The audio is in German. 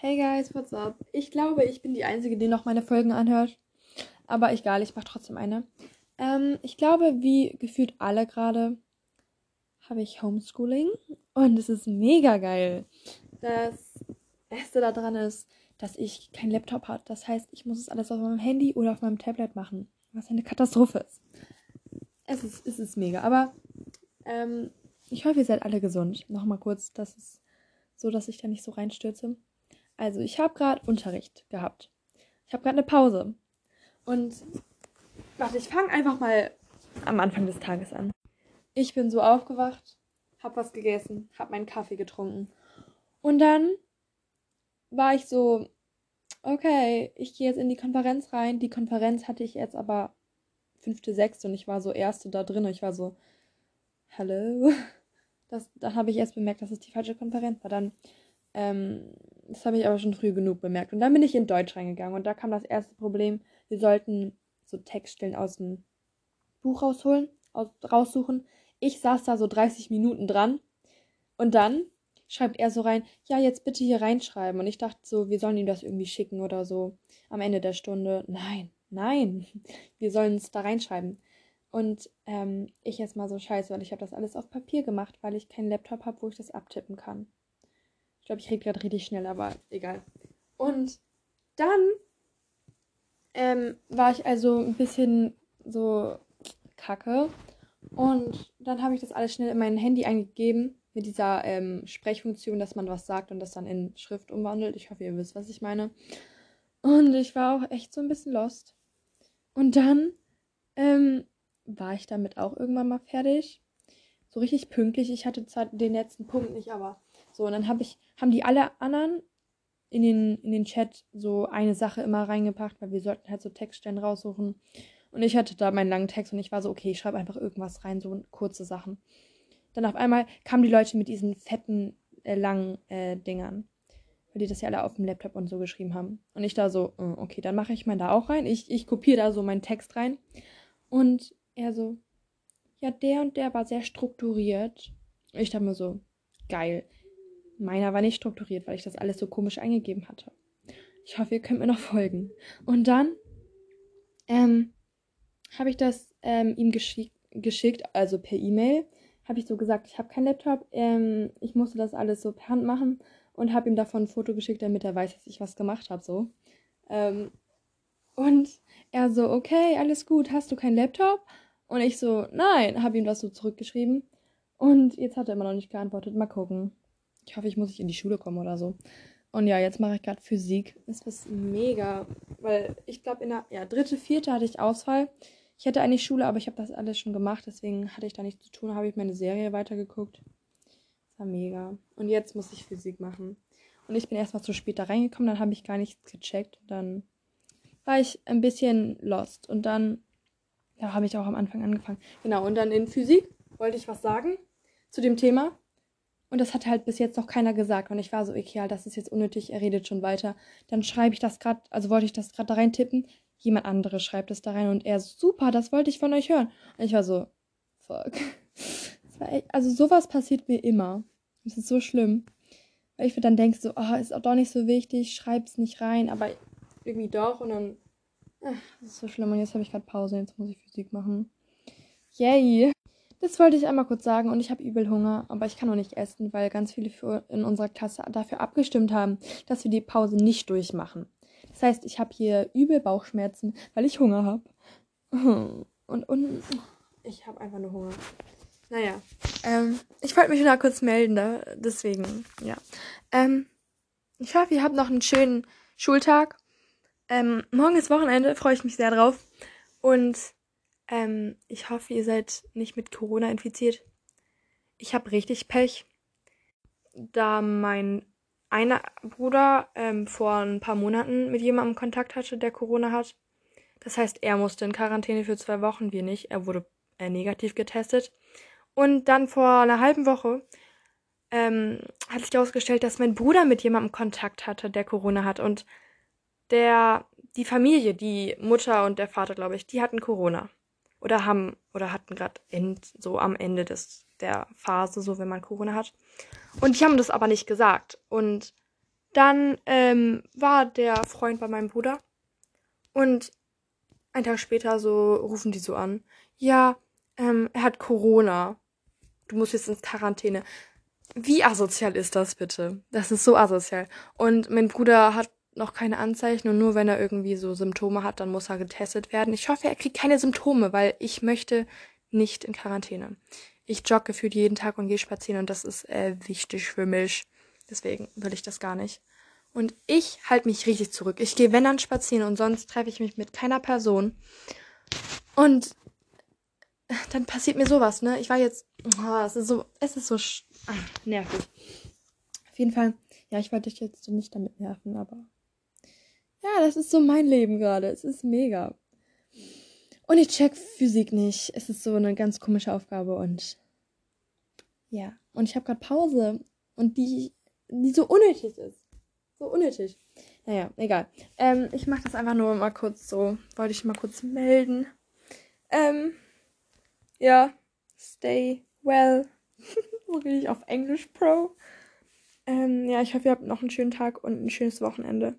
Hey guys, what's up? Ich glaube, ich bin die Einzige, die noch meine Folgen anhört. Aber egal, ich mache trotzdem eine. Ähm, ich glaube, wie gefühlt alle gerade, habe ich Homeschooling. Und es ist mega geil. Das Beste daran ist, dass ich keinen Laptop habe. Das heißt, ich muss es alles auf meinem Handy oder auf meinem Tablet machen. Was eine Katastrophe ist. Es ist, es ist mega. Aber ähm, ich hoffe, ihr seid alle gesund. Nochmal kurz, das ist so, dass ich da nicht so reinstürze. Also, ich habe gerade Unterricht gehabt. Ich habe gerade eine Pause. Und warte, ich fange einfach mal am Anfang des Tages an. Ich bin so aufgewacht, habe was gegessen, habe meinen Kaffee getrunken. Und dann war ich so, okay, ich gehe jetzt in die Konferenz rein. Die Konferenz hatte ich jetzt aber fünfte, sechste und ich war so erste da drin und ich war so, hallo. Das, dann habe ich erst bemerkt, dass es die falsche Konferenz war. Dann ähm, das habe ich aber schon früh genug bemerkt. Und dann bin ich in Deutsch reingegangen und da kam das erste Problem. Wir sollten so Textstellen aus dem Buch rausholen, aus, raussuchen. Ich saß da so 30 Minuten dran und dann schreibt er so rein, ja, jetzt bitte hier reinschreiben. Und ich dachte so, wir sollen ihm das irgendwie schicken oder so am Ende der Stunde. Nein, nein, wir sollen es da reinschreiben. Und ähm, ich jetzt mal so scheiße, weil ich habe das alles auf Papier gemacht, weil ich keinen Laptop habe, wo ich das abtippen kann glaube, ich rede gerade richtig schnell, aber egal. Und dann ähm, war ich also ein bisschen so kacke. Und dann habe ich das alles schnell in mein Handy eingegeben mit dieser ähm, Sprechfunktion, dass man was sagt und das dann in Schrift umwandelt. Ich hoffe, ihr wisst, was ich meine. Und ich war auch echt so ein bisschen lost. Und dann ähm, war ich damit auch irgendwann mal fertig. So richtig pünktlich. Ich hatte zwar den letzten Punkt nicht, aber so, und dann hab ich, haben die alle anderen in den, in den Chat so eine Sache immer reingepackt, weil wir sollten halt so Textstellen raussuchen. Und ich hatte da meinen langen Text und ich war so, okay, ich schreibe einfach irgendwas rein, so kurze Sachen. Dann auf einmal kamen die Leute mit diesen fetten, äh, langen äh, Dingern. Weil die das ja alle auf dem Laptop und so geschrieben haben. Und ich da so, äh, okay, dann mache ich meinen da auch rein. Ich, ich kopiere da so meinen Text rein. Und er so, ja, der und der war sehr strukturiert. Ich dachte mir so, geil. Meiner war nicht strukturiert, weil ich das alles so komisch eingegeben hatte. Ich hoffe, ihr könnt mir noch folgen. Und dann ähm, habe ich das ähm, ihm geschick geschickt, also per E-Mail. Habe ich so gesagt, ich habe keinen Laptop. Ähm, ich musste das alles so per Hand machen und habe ihm davon ein Foto geschickt, damit er weiß, dass ich was gemacht habe. So. Ähm, und er so, okay, alles gut, hast du keinen Laptop? Und ich so, nein, habe ihm das so zurückgeschrieben. Und jetzt hat er immer noch nicht geantwortet. Mal gucken. Ich hoffe, ich muss nicht in die Schule kommen oder so. Und ja, jetzt mache ich gerade Physik. Das ist mega, weil ich glaube, in der ja, dritte, vierte hatte ich Ausfall. Ich hätte eigentlich Schule, aber ich habe das alles schon gemacht, deswegen hatte ich da nichts zu tun, habe ich meine Serie weitergeguckt. Das war mega. Und jetzt muss ich Physik machen. Und ich bin erstmal zu spät da reingekommen, dann habe ich gar nichts gecheckt. Dann war ich ein bisschen lost. Und dann ja, habe ich auch am Anfang angefangen. Genau, und dann in Physik wollte ich was sagen zu dem Thema. Und das hat halt bis jetzt noch keiner gesagt. Und ich war so, okay, das ist jetzt unnötig, er redet schon weiter. Dann schreibe ich das gerade, also wollte ich das gerade da rein tippen. Jemand anderes schreibt es da rein und er, super, das wollte ich von euch hören. Und ich war so, fuck. War echt, also sowas passiert mir immer. Das ist so schlimm. Weil ich mir dann denke, so, oh, ist auch doch nicht so wichtig, schreib's nicht rein, aber irgendwie doch. Und dann, ach, das ist so schlimm. Und jetzt habe ich gerade Pause, jetzt muss ich Physik machen. Yay! Das wollte ich einmal kurz sagen und ich habe übel Hunger, aber ich kann noch nicht essen, weil ganz viele in unserer Klasse dafür abgestimmt haben, dass wir die Pause nicht durchmachen. Das heißt, ich habe hier übel Bauchschmerzen, weil ich Hunger habe. Und, und ich habe einfach nur Hunger. Naja, ähm, ich wollte mich nur kurz melden, da, deswegen, ja. Ähm, ich hoffe, ihr habt noch einen schönen Schultag. Ähm, morgen ist Wochenende, freue ich mich sehr drauf. Und ähm, ich hoffe, ihr seid nicht mit Corona infiziert. Ich habe richtig Pech, da mein einer Bruder ähm, vor ein paar Monaten mit jemandem Kontakt hatte, der Corona hat. Das heißt, er musste in Quarantäne für zwei Wochen, wir nicht. Er wurde äh, negativ getestet. Und dann vor einer halben Woche ähm, hat sich herausgestellt, dass mein Bruder mit jemandem Kontakt hatte, der Corona hat. Und der, die Familie, die Mutter und der Vater, glaube ich, die hatten Corona oder haben oder hatten gerade so am Ende des der Phase, so wenn man Corona hat. Und die haben das aber nicht gesagt. Und dann ähm, war der Freund bei meinem Bruder. Und ein Tag später so rufen die so an. Ja, ähm, er hat Corona. Du musst jetzt ins Quarantäne. Wie asozial ist das bitte? Das ist so asozial. Und mein Bruder hat noch keine Anzeichen und nur wenn er irgendwie so Symptome hat, dann muss er getestet werden. Ich hoffe, er kriegt keine Symptome, weil ich möchte nicht in Quarantäne. Ich jogge gefühlt jeden Tag und gehe spazieren und das ist äh, wichtig für mich. Deswegen will ich das gar nicht. Und ich halte mich richtig zurück. Ich gehe, wenn dann spazieren und sonst treffe ich mich mit keiner Person. Und dann passiert mir sowas, ne? Ich war jetzt, oh, es ist so, es ist so ach, nervig. Auf jeden Fall, ja, ich wollte dich jetzt nicht damit nerven, aber ja, das ist so mein Leben gerade. Es ist mega. Und ich check Physik nicht. Es ist so eine ganz komische Aufgabe und ja, und ich habe gerade Pause und die, die so unnötig ist. So unnötig. Naja, egal. Ähm, ich mache das einfach nur mal kurz so. Wollte ich mal kurz melden. Ähm, ja, stay well. so rede ich auf Englisch Pro. Ähm, ja, ich hoffe, ihr habt noch einen schönen Tag und ein schönes Wochenende.